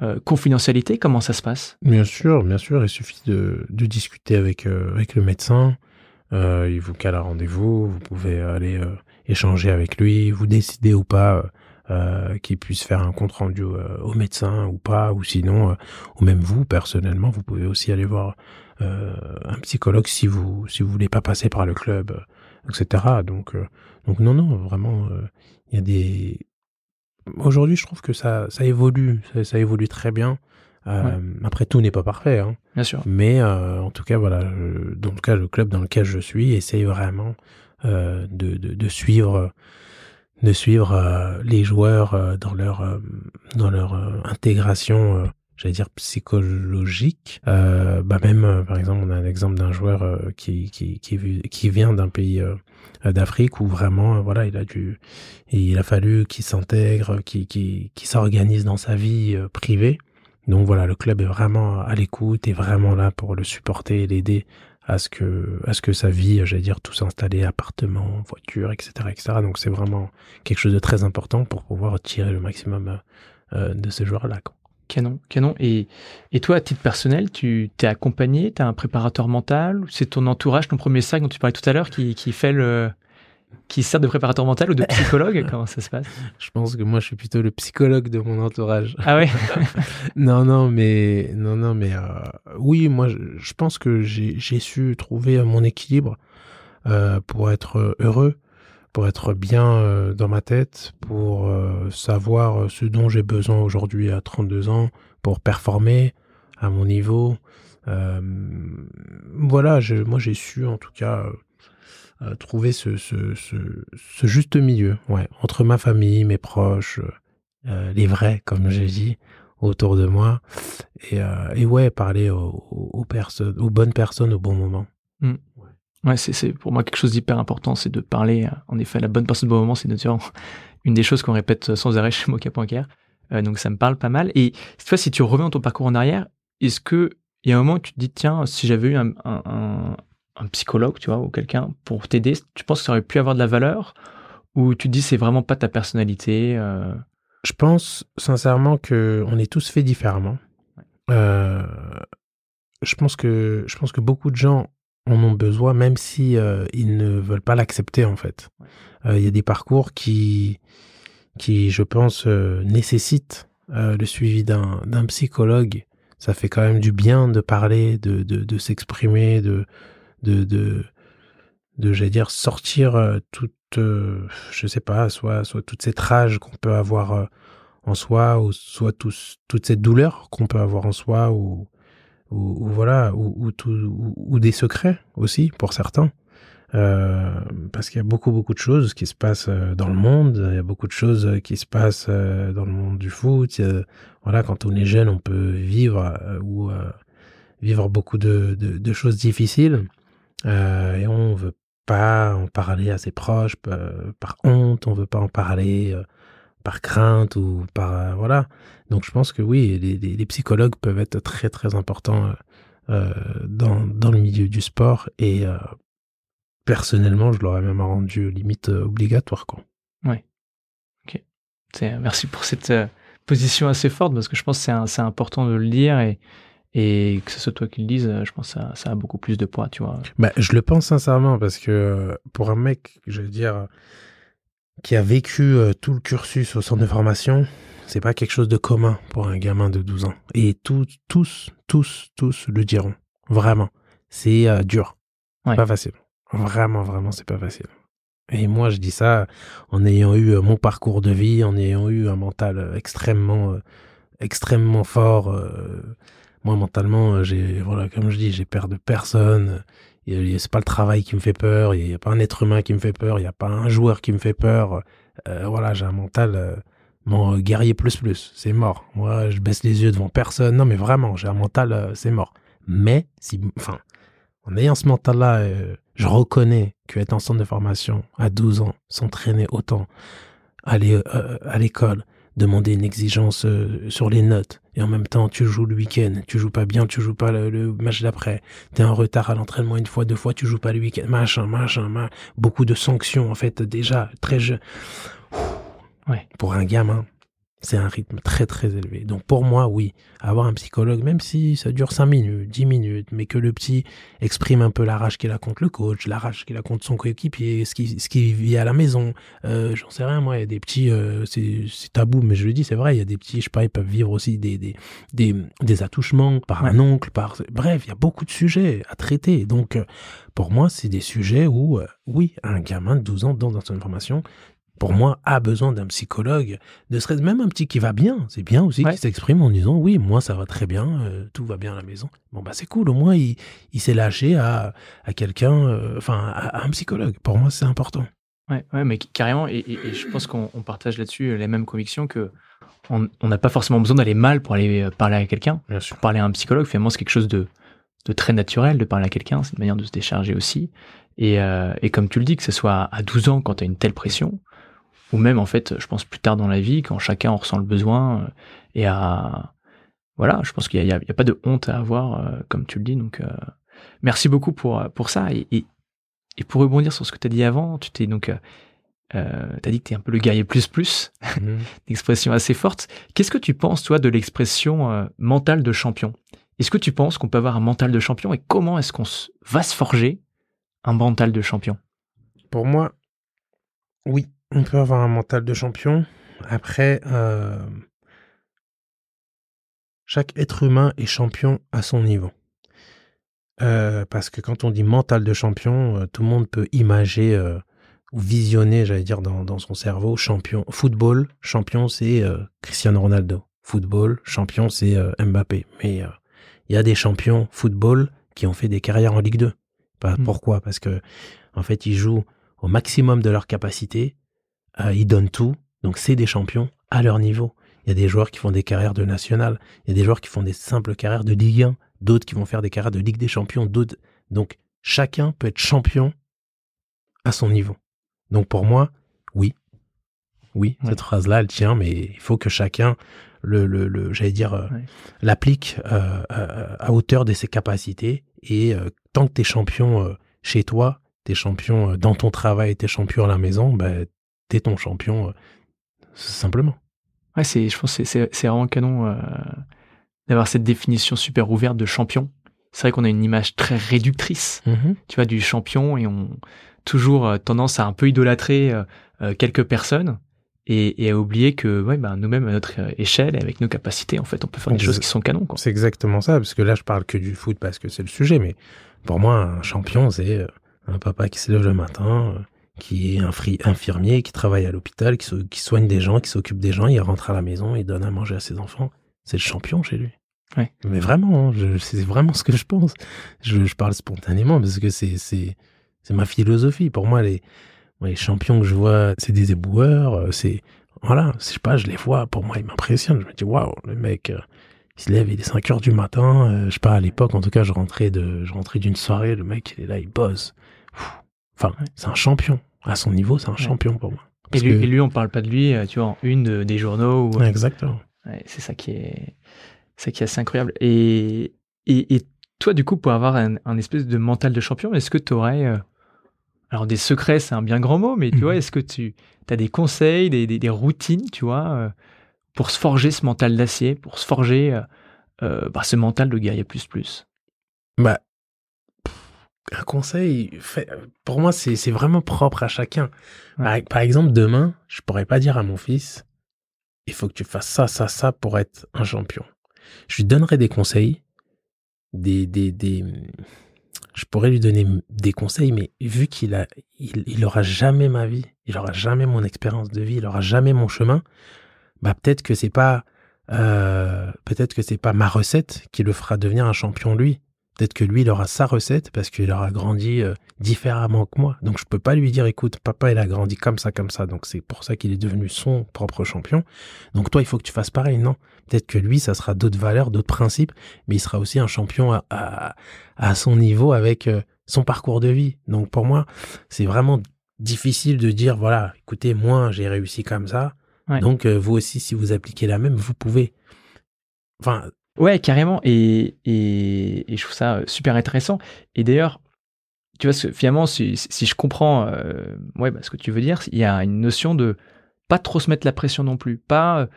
euh, confidentialité. Comment ça se passe? Bien sûr, bien sûr. Il suffit de, discuter avec, euh, avec le médecin. Euh, il vous cale un rendez-vous. Vous pouvez aller échanger avec lui. Vous décidez ou pas qu'il puisse faire un compte rendu au médecin ou pas. Ou sinon, ou même vous, personnellement, vous pouvez aussi aller voir un psychologue si vous si vous voulez pas passer par le club, etc. Donc donc non, non, vraiment, euh, il y a des... Aujourd'hui, je trouve que ça, ça évolue, ça, évolue très bien. Euh, après, tout n'est pas parfait, hein. bien sûr. Mais euh, en tout cas, voilà, dans le cas, le club dans lequel je suis essaye vraiment de, de, de, suivre, de suivre les joueurs dans leur, dans leur intégration j'allais dire psychologique. Euh, bah même, par exemple, on a un exemple d'un joueur qui, qui, qui, qui vient d'un pays euh, d'Afrique où vraiment euh, voilà il a dû il a fallu qu'il s'intègre qu'il qu'il s'organise dans sa vie euh, privée donc voilà le club est vraiment à l'écoute et vraiment là pour le supporter l'aider à ce que à ce que sa vie j'allais dire tout s'installer appartement voiture etc etc donc c'est vraiment quelque chose de très important pour pouvoir tirer le maximum de ce joueur là Canon, canon. Et, et toi, à titre personnel, tu t'es accompagné, tu as un préparateur mental, c'est ton entourage, ton premier sac dont tu parlais tout à l'heure, qui, qui fait le, qui sert de préparateur mental ou de psychologue Comment ça se passe? Je pense que moi, je suis plutôt le psychologue de mon entourage. Ah ouais? Non, non, mais non, non, mais euh, oui, moi, je, pense que j'ai su trouver mon équilibre euh, pour être heureux pour être bien euh, dans ma tête, pour savoir ce dont j'ai besoin aujourd'hui à 32 ans, pour performer, à mon niveau. voilà, je, moi j'ai su en tout cas trouver ce, ce, ce, juste milieu, ouais, entre ma famille, mes proches, les vrais, comme j'ai dit, autour de moi, et, et ouais, parler aux, aux, personnes, aux bonnes personnes au bon moment. Mmh. Ouais, c'est pour moi quelque chose d'hyper important, c'est de parler, euh, en effet, à la bonne personne au bon moment, c'est une des choses qu'on répète sans arrêt chez. Euh, donc ça me parle pas mal. Et cette fois, si tu reviens dans ton parcours en arrière, est-ce que il y a un moment où tu te dis, tiens, si j'avais eu un, un, un, psychologue, tu vois, ou quelqu'un pour t'aider, tu penses que ça aurait pu avoir de la valeur Ou tu te dis, c'est vraiment pas ta personnalité euh? Je pense sincèrement que on est tous faits différemment. Euh, je pense que je pense que beaucoup de gens en ont besoin, même si euh, ils ne veulent pas l'accepter en fait. Il y a des parcours qui, qui je pense, nécessitent le suivi d'un psychologue. Ça fait quand même du bien de parler, de, de, de s'exprimer, de, de, de, de j'allais dire, sortir toute, je sais pas, soit, soit toute cette rage qu'on peut avoir en soi, ou soit tous, toute cette douleur qu'on peut avoir en soi, ou ou, voilà, ou, ou, des secrets aussi pour certains. Euh, parce qu'il y a beaucoup beaucoup de choses qui se passent euh, dans le monde, il y a beaucoup de choses qui se passent euh, dans le monde du foot. voilà, quand on est jeune, on peut vivre ou vivre beaucoup de, de choses difficiles et on veut pas en parler à ses proches par honte, on veut pas en parler par crainte ou par voilà. Donc je pense que oui, les, psychologues peuvent être très très importants euh, dans, dans, le milieu du sport et euh, personnellement, je l'aurais même rendu limite euh, obligatoire quoi. Ouais. Ok. Merci pour cette position assez forte parce que je pense que c'est important de le dire et et que ce soit toi qui le dise, je pense que ça, ça a beaucoup plus de poids, tu vois. Bah, je le pense sincèrement parce que pour un mec, je veux dire, qui a vécu euh, tout le cursus au centre de formation, c'est pas quelque chose de commun pour un gamin de 12 ans. Et tous, tous, tous, tous le diront. Vraiment. C'est euh, dur. Pas facile. Vraiment, vraiment, c'est pas facile. Et moi, je dis ça en ayant eu euh, mon parcours de vie, en ayant eu un mental extrêmement, extrêmement fort. Moi, mentalement, j'ai, voilà, comme je dis, j'ai peur de personne c'est pas le travail qui me fait peur, il n'y a pas un être humain qui me fait peur, il n'y a pas un joueur qui me fait peur. Euh, voilà, j'ai un mental, euh, mon guerrier plus plus, c'est mort. Moi, je baisse les yeux devant personne. Non, mais vraiment, j'ai un mental, euh, c'est mort. Mais, si, enfin, en ayant ce mental-là, je reconnais qu'être en centre de formation à 12 ans, s'entraîner autant, aller à l'école, demander une exigence euh, sur les notes. Et en même temps tu joues le week-end, tu joues pas bien, tu joues pas le, match d'après, tu es en retard à l'entraînement une fois, deux fois, tu joues pas le week-end, machin, machin, machin, beaucoup de sanctions en fait déjà très jeune. Ouais. Pour un gamin, c'est un rythme très très élevé. Donc pour moi, oui, avoir un psychologue, même si ça dure 5 minutes, 10 minutes, mais que le petit exprime un peu la rage qu'il a contre le coach, la rage qu'il a contre son coéquipier, ce qui, ce qui vit à la maison, euh, j'en sais rien, moi, il y a des petits, euh, c'est tabou, mais je le dis, c'est vrai, il y a des petits, je sais pas, ils peuvent vivre aussi des, des, des, des attouchements par un oncle, par... Bref, il y a beaucoup de sujets à traiter. Donc euh, pour moi, c'est des sujets où, oui, un gamin de 12 ans dans une formation, pour moi, a besoin d'un psychologue, ne serait même un petit qui va bien. C'est bien aussi qu'il s'exprime en disant oui, moi ça va très bien, euh, tout va bien à la maison. Bon bah c'est cool, au moins il, il s'est lâché à, à quelqu'un, euh, enfin à, un psychologue. Pour moi c'est important. Ouais, ouais, mais carrément, et, je pense qu'on partage là-dessus les mêmes convictions que on n'a pas forcément besoin d'aller mal pour aller euh, parler à quelqu'un. Pour parler à un psychologue, finalement c'est quelque chose de, de très naturel de parler à quelqu'un, c'est une manière de se décharger aussi. Et, et comme tu le dis, que ce soit à 12 ans quand tu as une telle pression, ou même en fait, je pense plus tard dans la vie, quand chacun en ressent le besoin, euh, et à voilà, je pense qu'il n'y a, a, pas de honte à avoir, euh, comme tu le dis. Donc, euh, merci beaucoup pour pour ça. Et, et, pour rebondir sur ce que tu as dit avant, tu t'es donc euh, as dit que tu es un peu le guerrier plus plus, mmh. une expression assez forte. Qu'est-ce que tu penses, toi, de l'expression mental de champion? Est-ce que tu penses qu'on peut avoir un mental de champion et comment est-ce qu'on va se forger un mental de champion? Pour moi, oui on peut avoir un mental de champion. Après, euh, chaque être humain est champion à son niveau. Euh, parce que quand on dit mental de champion, euh, tout le monde peut imager ou visionner, j'allais dire, dans, son cerveau, champion. Football, champion, c'est Cristiano Ronaldo. Football, champion, c'est Mbappé. Mais Il y a des champions football qui ont fait des carrières en Ligue 2. Mm. Pourquoi? Parce que en fait, ils jouent au maximum de leur capacité, euh, ils donnent tout, donc c'est des champions à leur niveau. Il y a des joueurs qui font des carrières de national, il y a des joueurs qui font des simples carrières de Ligue 1, d'autres qui vont faire des carrières de Ligue des Champions, d'autres. Donc chacun peut être champion à son niveau. Donc pour moi, oui, oui, cette phrase-là, elle tient, mais il faut que chacun le, le, j'allais dire, euh, l'applique euh, à hauteur de ses capacités. Et tant que tu es champion chez toi, tu es champion dans ton travail, tu es champion à la maison, ben, tu es ton champion simplement. Ouais, c'est, je pense que c'est, vraiment canon d'avoir cette définition super ouverte de champion. C'est vrai qu'on a une image très réductrice, mmh tu vois, du champion et on toujours tendance à un peu idolâtrer quelques personnes et, à oublier que ouais, bah, nous-mêmes, à notre échelle et avec nos capacités, en fait, on peut faire des choses qui sont canons. C'est exactement ça, parce que là, je parle que du foot parce que c'est le sujet, mais pour moi, un champion, c'est euh, un papa qui se lève le matin, euh, qui est un infirmier, qui travaille à l'hôpital, qui, qui, soigne des gens, qui s'occupe des gens, il rentre à la maison, il donne à manger à ses enfants. C'est le champion chez lui. Ouais. Mais vraiment, hein, c'est vraiment ce que je pense. Je, je parle spontanément parce que c'est ma philosophie. Pour moi, les, les champions que je vois, c'est des éboueurs, euh, c'est voilà, je sais pas, je les vois, pour moi ils m'impressionnent. Je me dis waouh, le mec euh, il se lève, il est 5 heures du matin, euh, je sais pas à l'époque en tout cas, je rentrais de je rentrais d'une soirée, le mec il est là, il bosse. Enfin, c'est un champion. À son niveau, c'est un champion pour moi. Et lui, et lui, on parle pas de lui, tu vois, en une des journaux. Ou... Exactement. c'est ça qui est, ça qui est assez incroyable. Et, et, et toi, du coup, pour avoir un, un espèce de mental de champion, est-ce que tu aurais alors des secrets, c'est un bien grand mot, mais tu vois, mhm. est-ce que tu as des conseils, des, des, routines, tu vois, euh, pour se forger ce mental d'acier, pour se forger euh, euh, bah, ce mental de guerrier plus plus? Bah, un conseil, fait, pour moi, c'est vraiment propre à chacun. Par, exemple, demain, je pourrais pas dire à mon fils, il faut que tu fasses ça, ça, ça pour être un champion. Je lui donnerai des conseils, des, des, des je pourrais lui donner des conseils, mais vu qu'il a, il, aura jamais ma vie, il aura jamais mon expérience de vie, il aura jamais mon chemin, bah peut-être que c'est pas, euh, peut-être que c'est pas ma recette qui le fera devenir un champion lui. Peut-être que lui, il aura sa recette parce qu'il aura grandi euh, différemment que moi. Donc je peux pas lui dire, écoute, papa, il a grandi comme ça, comme ça. Donc c'est pour ça qu'il est devenu son propre champion. Donc toi, il faut que tu fasses pareil, non? Peut-être que lui, ça sera d'autres valeurs, d'autres principes, mais il sera aussi un champion à, à, son niveau avec euh, son parcours de vie. Donc pour moi, c'est vraiment difficile de dire, voilà, écoutez, moi, j'ai réussi comme ça. Donc euh, vous aussi, si vous appliquez la même, vous pouvez. Enfin, Ouais, carrément. Et, et, et, je trouve ça euh, super intéressant. Et d'ailleurs, tu vois, finalement, si, si je comprends euh, ouais, bah, ce que tu veux dire, il y a une notion de pas trop se mettre la pression non plus, pas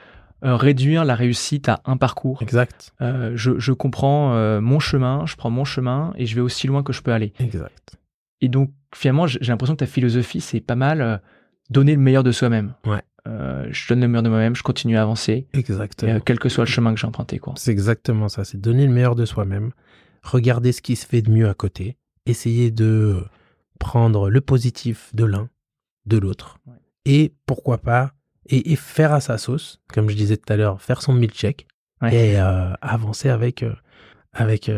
euh, réduire la réussite à un parcours. Exact. je, je, comprends mon chemin, je prends mon chemin et je vais aussi loin que je peux aller. Exact. Et donc, finalement, j'ai l'impression que ta philosophie, c'est pas mal donner le meilleur de soi-même. Ouais. Euh, je donne le meilleur de moi-même, je continue à avancer. Exactement. Euh, quel que soit le chemin que j'ai emprunté, quoi. C'est exactement ça. C'est donner le meilleur de soi-même, regarder ce qui se fait de mieux à côté, essayer de prendre le positif de l'un, de l'autre, et pourquoi pas, et, faire à sa sauce, comme je disais tout à l'heure, faire son milkshake et euh, avancer avec avec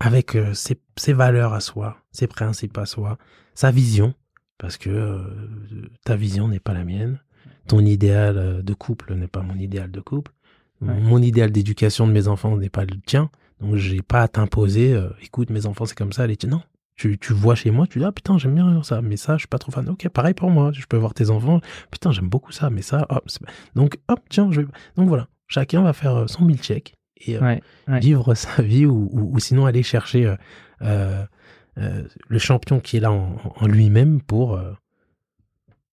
avec ses, ses valeurs à soi, ses principes à soi, sa vision, parce que ta vision n'est pas la mienne ton idéal euh, de couple n'est pas mon idéal de couple. Mon idéal d'éducation de mes enfants n'est pas le tien. Donc, j'ai pas à t'imposer, euh, écoute, mes enfants, c'est comme ça, les tiens. Non. Tu, tu vois chez moi, tu dis, ah putain, j'aime bien ça, mais ça, je suis pas trop fan. Ok, pareil pour moi. Je peux voir tes enfants. Putain, j'aime beaucoup ça, mais ça, hop. Donc, hop, tiens, je vais. Donc voilà. Chacun va faire euh, son milkshake et vivre sa vie ou, ou, sinon aller chercher le champion qui est là en, en lui-même pour,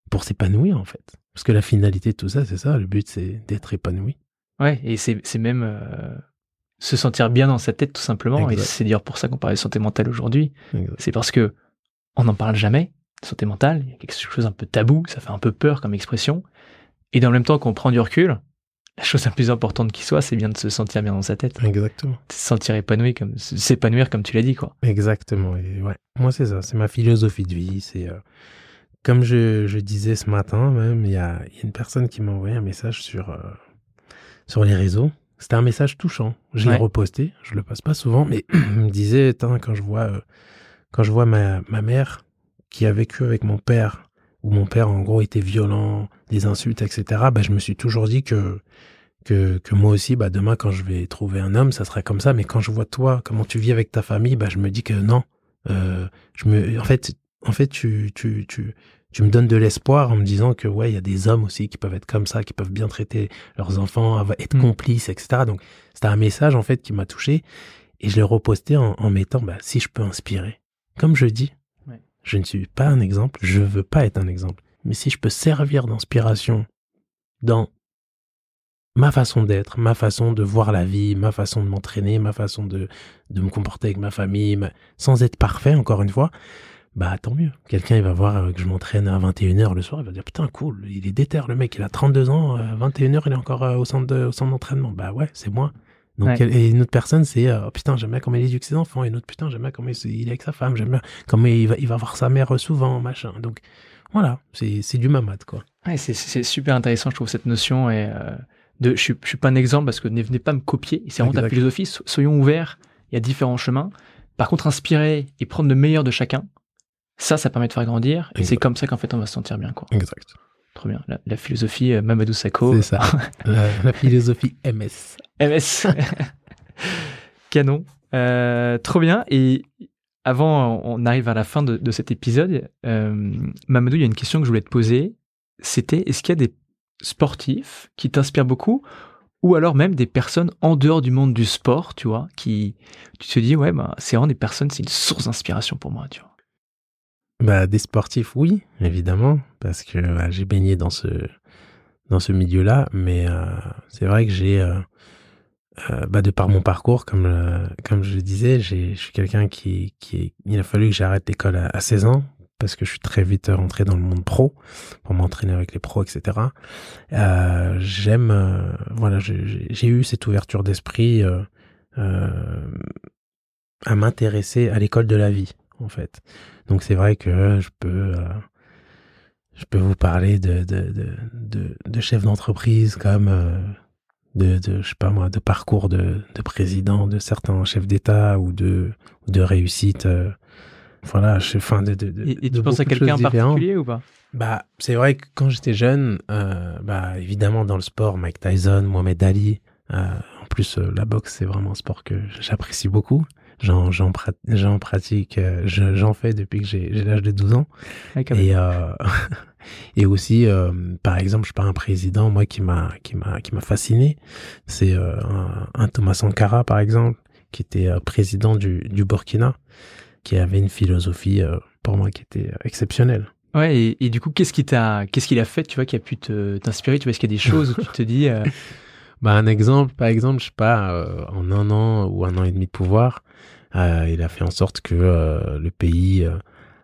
pour s'épanouir, en fait. Parce que la finalité de tout ça, c'est ça. Le but, c'est d'être épanoui. Ouais, et c'est même euh, se sentir bien dans sa tête, tout simplement. Et c'est d'ailleurs pour ça qu'on parle de santé mentale aujourd'hui. C'est parce que on n'en parle jamais. Santé mentale, il y a quelque chose un peu tabou, ça fait un peu peur comme expression. Et dans le même temps qu'on prend du recul, la chose la plus importante qui soit, c'est bien de se sentir bien dans sa tête. Exactement. De se sentir épanoui, comme s'épanouir comme tu l'as dit, quoi. Exactement. Et ouais, moi c'est ça, c'est ma philosophie de vie. C'est euh, comme je, disais ce matin même, il y a, une personne qui m'a envoyé un message sur, euh, sur les réseaux. c'était un message touchant. Je l'ai reposté, je le passe pas souvent, mais il me disait, quand je vois, euh, quand je vois ma, ma mère qui a vécu avec mon père, où mon père en gros était violent, des insultes, etc. Bah, je me suis toujours dit que que, que moi aussi, bah demain quand je vais trouver un homme, ça sera comme ça. Mais quand je vois toi, comment tu vis avec ta famille, bah je me dis que non. Euh, je me, en fait, en fait, tu tu tu tu me donnes de l'espoir en me disant que ouais, il y a des hommes aussi qui peuvent être comme ça, qui peuvent bien traiter leurs enfants, être mm. complices, etc. Donc c'était un message en fait qui m'a touché et je l'ai reposté en, en mettant bah si je peux inspirer. Comme je dis, je ne suis pas un exemple, je veux pas être un exemple. Mais si je peux servir d'inspiration dans ma façon d'être, ma façon de voir la vie, ma façon de m'entraîner, ma façon de, de me comporter avec ma famille, sans être parfait, encore une fois, bah tant mieux. Quelqu'un, il va voir euh, que je m'entraîne à 21h le soir, il va dire putain, cool, il est déter le mec, il a 32 ans, à 21h, il est encore euh, au centre au centre d'entraînement. Bah ouais, c'est moi. Donc, et une autre personne, c'est oh, putain, j'aime bien comment il éduque ses enfants. Et une autre, putain, j'aime bien comment il est avec sa femme. J'aime bien comment il va, il va voir sa mère souvent, machin. Donc, voilà, c'est du mamad, quoi. Ouais, c'est super intéressant, je trouve, cette notion. Et euh, de, je, je suis pas un exemple parce que ne venez pas me copier. C'est vraiment ta philosophie. Soyons ouverts. Il y a différents chemins. Par contre, inspirer et prendre le meilleur de chacun, ça, ça permet de faire grandir. Et c'est comme ça qu'en fait, on va se sentir bien, quoi. Exact. Trop bien. La, philosophie euh, Mamadou Sakho. C'est ça. la, philosophie MS. MS. Canon. Euh, trop bien. Et avant, on arrive à la fin de, cet épisode. Euh, Mamadou, il y a une question que je voulais te poser. C'était est-ce qu'il y a des sportifs qui t'inspirent beaucoup ou alors même des personnes en dehors du monde du sport, tu vois, qui tu te dis ouais, bah, c'est vraiment des personnes, c'est une source d'inspiration pour moi, tu vois. Bah, des sportifs, oui, évidemment, parce que bah, j'ai baigné dans ce, dans ce milieu-là, mais euh, c'est vrai que j'ai, euh, euh, bah, de par mon parcours, comme, comme je le disais, je suis quelqu'un qui, qui, il a fallu que j'arrête l'école à, 16 ans, parce que je suis très vite rentré dans le monde pro, pour m'entraîner avec les pros, etc. J'aime, voilà, j'ai eu cette ouverture d'esprit à m'intéresser à l'école de la vie, en fait. Donc c'est vrai que je peux, euh, je peux vous parler de, de, de, de, chefs d'entreprise comme euh, de, de, je sais pas moi, de parcours de, de président de certains chefs d'État ou de, de réussite. Euh, voilà, je, fin de, de, Et, tu penses à quelqu'un en particulier ou pas? Bah, c'est vrai que quand j'étais jeune, bah évidemment dans le sport, Mike Tyson, Mohamed Ali. en plus, la boxe, c'est vraiment un sport que j'apprécie beaucoup. J'en, j'en, pratique, euh, j'en fais depuis que j'ai, l'âge de 12 ans. et, euh, et aussi, euh, par exemple, je pas un président, moi, qui m'a, qui m'a, qui m'a fasciné. C'est un, Thomas Sankara, par exemple, qui était président du, du Burkina, qui avait une philosophie, pour moi, qui était exceptionnelle. Ouais, et, et, du coup, qu'est-ce qui t'a, qu'est-ce qu'il a fait, tu vois, qui a pu te, t'inspirer? Tu vois, est-ce qu'il y a des choses où tu te dis. Bah, un exemple, par exemple, je sais pas, en un an ou un an et demi de pouvoir, il a fait en sorte que euh, le pays euh,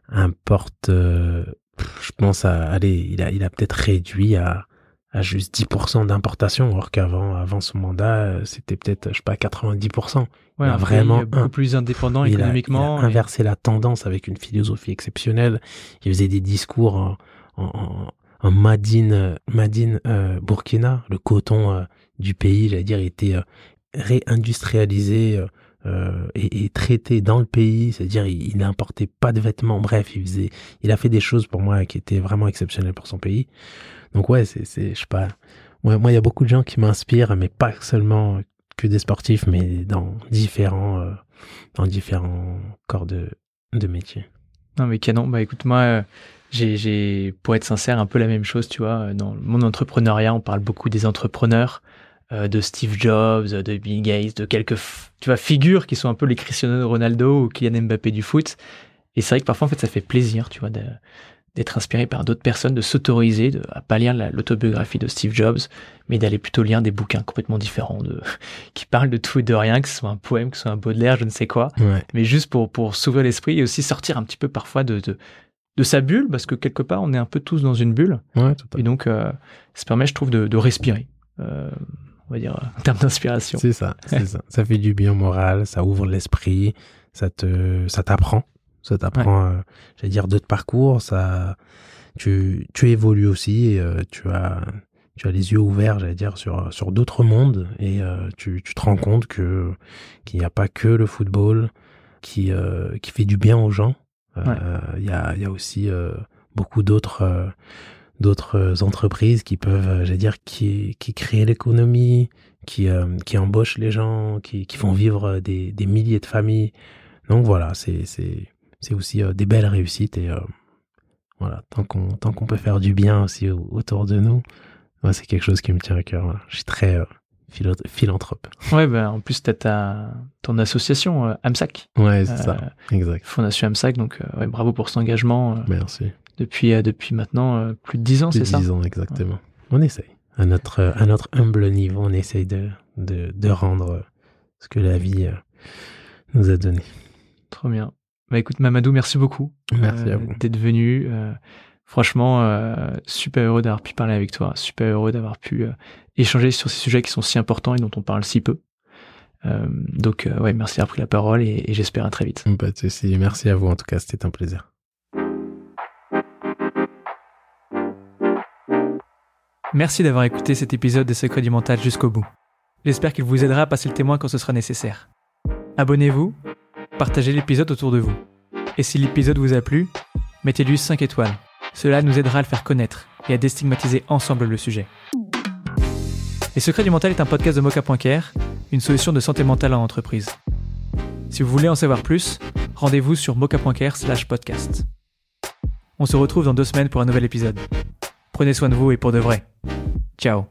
importe, je pense, à, allez, il a, il a peut-être réduit à, à juste 10% d'importation, alors qu'avant avant son mandat, c'était peut-être, je sais pas, 90%. Ouais, il a vraiment beaucoup plus indépendant économiquement. Il a, inversé la tendance avec une philosophie exceptionnelle. Il faisait des discours en, en, en Madine, Madine Burkina, le coton du pays, j'allais dire, était réindustrialisé euh, et, traité dans le pays, c'est-à-dire il, n'importait pas de vêtements, bref, il faisait, il a fait des choses pour moi qui étaient vraiment exceptionnelles pour son pays. Donc ouais, c'est, je sais pas, moi, il y a beaucoup de gens qui m'inspirent, mais pas seulement que des sportifs, mais dans différents, euh, dans différents corps de, de métier. Non mais canon, bah écoute moi. Euh, j'ai, pour être sincère, un peu la même chose, tu vois. Dans monde entrepreneuriat, on parle beaucoup des entrepreneurs. Euh, de Steve Jobs, de Bill Gates, de quelques tu vois, figures qui sont un peu les Cristiano Ronaldo ou Kylian Mbappé du foot. Et c'est vrai que parfois, en fait, ça fait plaisir, tu vois, d'être inspiré par d'autres personnes, de s'autoriser à pas lire l'autobiographie de Steve Jobs, mais d'aller plutôt lire des bouquins complètement différents, de, qui parlent de tout et de rien, que ce soit un poème, que ce soit un Baudelaire, je ne sais quoi, mais juste pour, pour s'ouvrir l'esprit et aussi sortir un petit peu parfois de, de, de, sa bulle, parce que quelque part, on est un peu tous dans une bulle. et donc, euh, ça permet, je trouve, de, de respirer. Euh, on va dire, en termes d'inspiration. C'est ça, c'est ça. Ça fait du bien moral, ça ouvre l'esprit, ça te, ça t'apprend, ça t'apprend, euh, j'allais dire, d'autres parcours, ça, tu, tu évolues aussi, euh, tu as, tu as les yeux ouverts, j'allais dire, sur, sur d'autres mondes et euh, tu, tu te rends compte que qu'il n'y a pas que le football qui, euh, qui fait du bien aux gens. Euh, il y, a, y a aussi beaucoup d'autres d'autres entreprises qui peuvent, j'allais dire, qui, qui créent l'économie, qui, qui embauchent les gens, qui, qui font vivre des, des milliers de familles. Donc voilà, c'est aussi des belles réussites et voilà, tant qu'on peut faire du bien aussi autour de nous, c'est quelque chose qui me tient à cœur. Je suis très euh, philanthrope. Ouais, ben en plus, tu as ton association euh, AMSAC. Ouais, c'est ça, euh, exact. Fondation AMSAC, donc ouais, bravo pour cet engagement. Merci. Depuis, depuis maintenant plus de 10 ans, c'est ça 10 ans, exactement. On essaye. À notre, à notre humble niveau, on essaye de, de, de rendre ce que la vie nous a donné. Trop bien. Bah écoute, Mamadou, merci beaucoup. Merci à vous. D'être venu. Franchement, euh, super heureux d'avoir pu parler avec toi, super heureux d'avoir pu euh, échanger sur ces sujets qui sont si importants et dont on parle si peu. Euh, donc, ouais, merci d'avoir pris la parole et, j'espère à très vite. Pas de souci. Merci à vous en tout cas, c'était un plaisir. Merci d'avoir écouté cet épisode des Secrets du Mental jusqu'au bout. J'espère qu'il vous aidera à passer le témoin quand ce sera nécessaire. Abonnez-vous, partagez l'épisode autour de vous. Et si l'épisode vous a plu, mettez-lui 5 étoiles cela nous aidera à le faire connaître et à déstigmatiser ensemble le sujet. Les Secrets du Mental est un podcast de Mocha.care, une solution de santé mentale en entreprise. Si vous voulez en savoir plus, rendez-vous sur mocha.care slash podcast. On se retrouve dans deux semaines pour un nouvel épisode. Prenez soin de vous et pour de vrai. Ciao